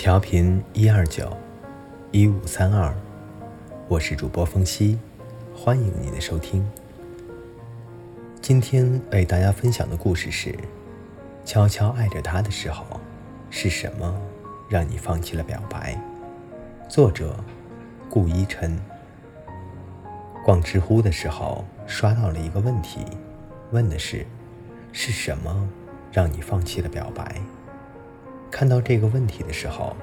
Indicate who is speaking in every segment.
Speaker 1: 调频一二九一五三二，我是主播风夕，欢迎您的收听。今天为大家分享的故事是：悄悄爱着他的时候，是什么让你放弃了表白？作者：顾一晨。逛知乎的时候，刷到了一个问题，问的是：是什么让你放弃了表白？看到这个问题的时候，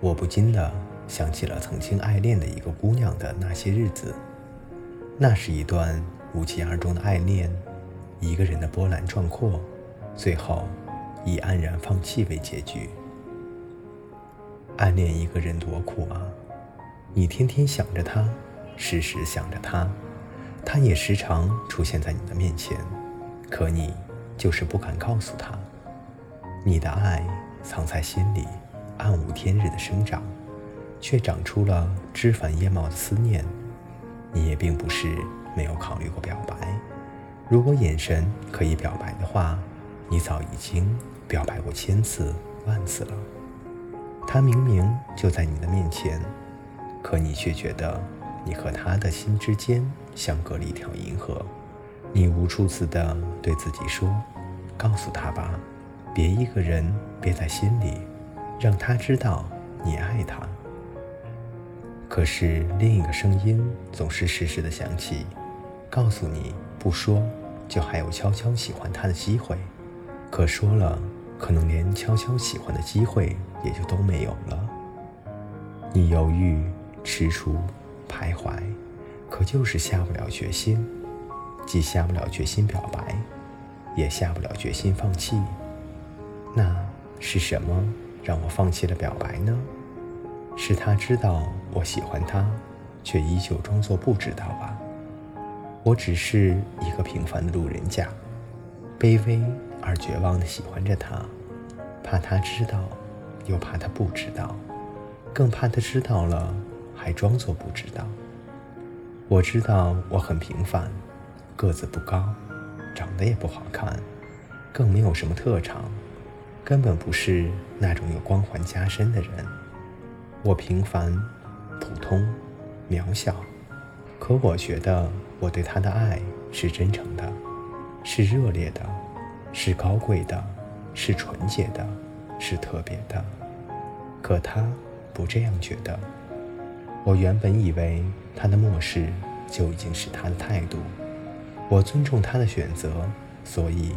Speaker 1: 我不禁的想起了曾经爱恋的一个姑娘的那些日子。那是一段无疾而终的爱恋，一个人的波澜壮阔，最后以黯然放弃为结局。暗恋一个人多苦啊！你天天想着他，时时想着他，他也时常出现在你的面前，可你就是不敢告诉他，你的爱。藏在心里，暗无天日的生长，却长出了枝繁叶茂的思念。你也并不是没有考虑过表白，如果眼神可以表白的话，你早已经表白过千次万次了。他明明就在你的面前，可你却觉得你和他的心之间相隔了一条银河。你无数次的对自己说：“告诉他吧。”别一个人憋在心里，让他知道你爱他。可是另一个声音总是时时的响起，告诉你不说，就还有悄悄喜欢他的机会；可说了，可能连悄悄喜欢的机会也就都没有了。你犹豫、踟蹰、徘徊，可就是下不了决心，既下不了决心表白，也下不了决心放弃。那是什么让我放弃了表白呢？是他知道我喜欢他，却依旧装作不知道吧？我只是一个平凡的路人甲，卑微而绝望地喜欢着他，怕他知道，又怕他不知道，更怕他知道了还装作不知道。我知道我很平凡，个子不高，长得也不好看，更没有什么特长。根本不是那种有光环加身的人。我平凡、普通、渺小，可我觉得我对他的爱是真诚的，是热烈的，是高贵的，是纯洁的，是特别的。可他不这样觉得。我原本以为他的漠视就已经是他的态度。我尊重他的选择，所以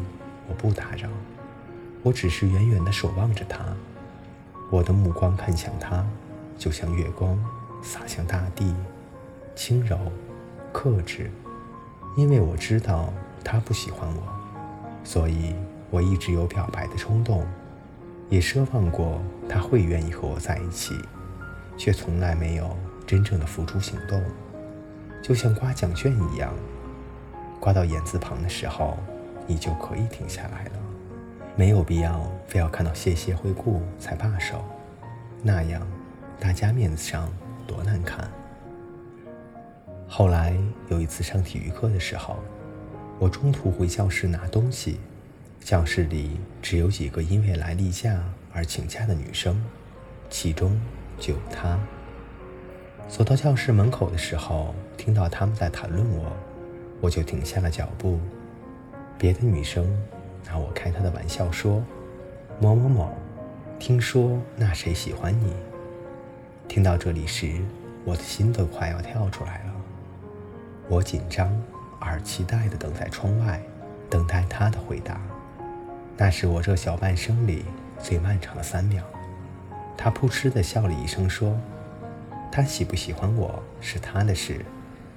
Speaker 1: 我不打扰。我只是远远地守望着他，我的目光看向他，就像月光洒向大地，轻柔、克制。因为我知道他不喜欢我，所以我一直有表白的冲动，也奢望过他会愿意和我在一起，却从来没有真正的付出行动。就像刮奖券一样，刮到言字旁的时候，你就可以停下来了。没有必要非要看到谢谢惠顾才罢手，那样大家面子上多难看。后来有一次上体育课的时候，我中途回教室拿东西，教室里只有几个因为来例假而请假的女生，其中就有她。走到教室门口的时候，听到他们在谈论我，我就停下了脚步。别的女生。拿我开他的玩笑说：“某某某，听说那谁喜欢你。”听到这里时，我的心都快要跳出来了。我紧张而期待地等在窗外，等待他的回答。那是我这小半生里最漫长的三秒。他扑哧地笑了一声说：“他喜不喜欢我是他的事，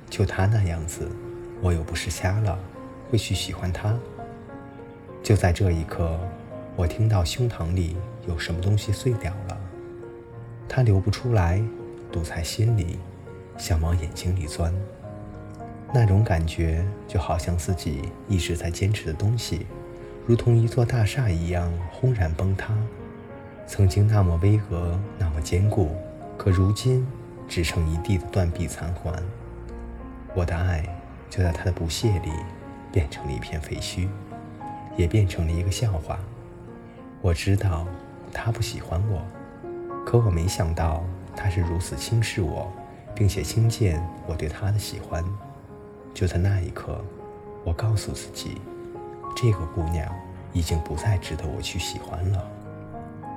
Speaker 1: 就他那样子，我又不是瞎了，会去喜欢他。”就在这一刻，我听到胸膛里有什么东西碎掉了，它流不出来，堵在心里，想往眼睛里钻。那种感觉就好像自己一直在坚持的东西，如同一座大厦一样轰然崩塌。曾经那么巍峨，那么坚固，可如今只剩一地的断壁残垣。我的爱就在他的不屑里，变成了一片废墟。也变成了一个笑话。我知道他不喜欢我，可我没想到他是如此轻视我，并且轻贱我对他的喜欢。就在那一刻，我告诉自己，这个姑娘已经不再值得我去喜欢了。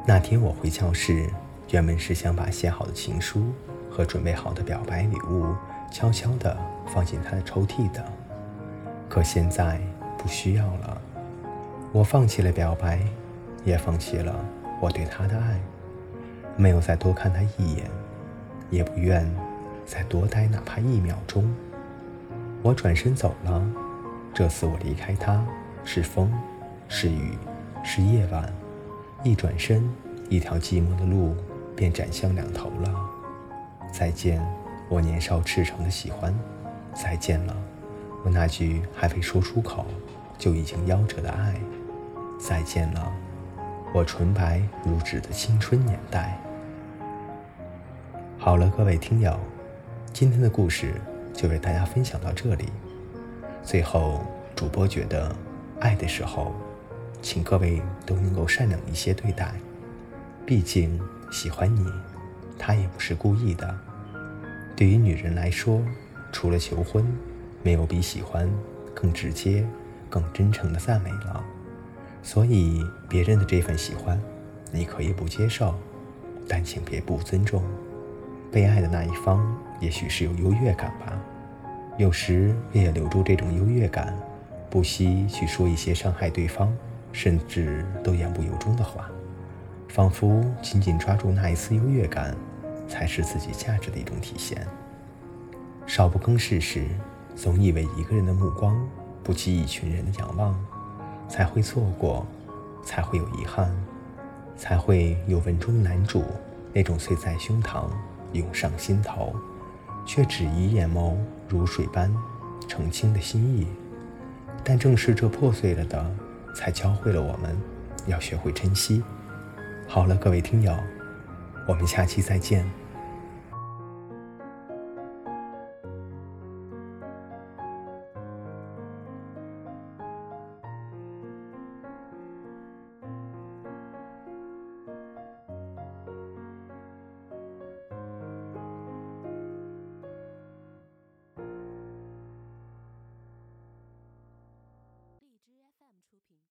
Speaker 1: 那天我回教室，原本是想把写好的情书和准备好的表白礼物悄悄地放进他的抽屉的，可现在不需要了。我放弃了表白，也放弃了我对他的爱。没有再多看他一眼，也不愿再多待哪怕一秒钟。我转身走了。这次我离开他，是风，是雨，是夜晚。一转身，一条寂寞的路便斩向两头了。再见，我年少赤诚的喜欢；再见了，我那句还未说出口就已经夭折的爱；再见了，我纯白如纸的青春年代。好了，各位听友，今天的故事就为大家分享到这里。最后，主播觉得，爱的时候，请各位都能够善良一些对待。毕竟，喜欢你，他也不是故意的。对于女人来说，除了求婚，没有比喜欢更直接、更真诚的赞美了。所以，别人的这份喜欢，你可以不接受，但请别不尊重。被爱的那一方，也许是有优越感吧。有时为了留住这种优越感，不惜去说一些伤害对方，甚至都言不由衷的话，仿佛紧紧抓住那一丝优越感，才是自己价值的一种体现。少不更事时，总以为一个人的目光不及一群人的仰望，才会错过，才会有遗憾，才会有文中男主那种碎在胸膛。涌上心头，却只以眼眸如水般澄清的心意。但正是这破碎了的，才教会了我们要学会珍惜。好了，各位听友，我们下期再见。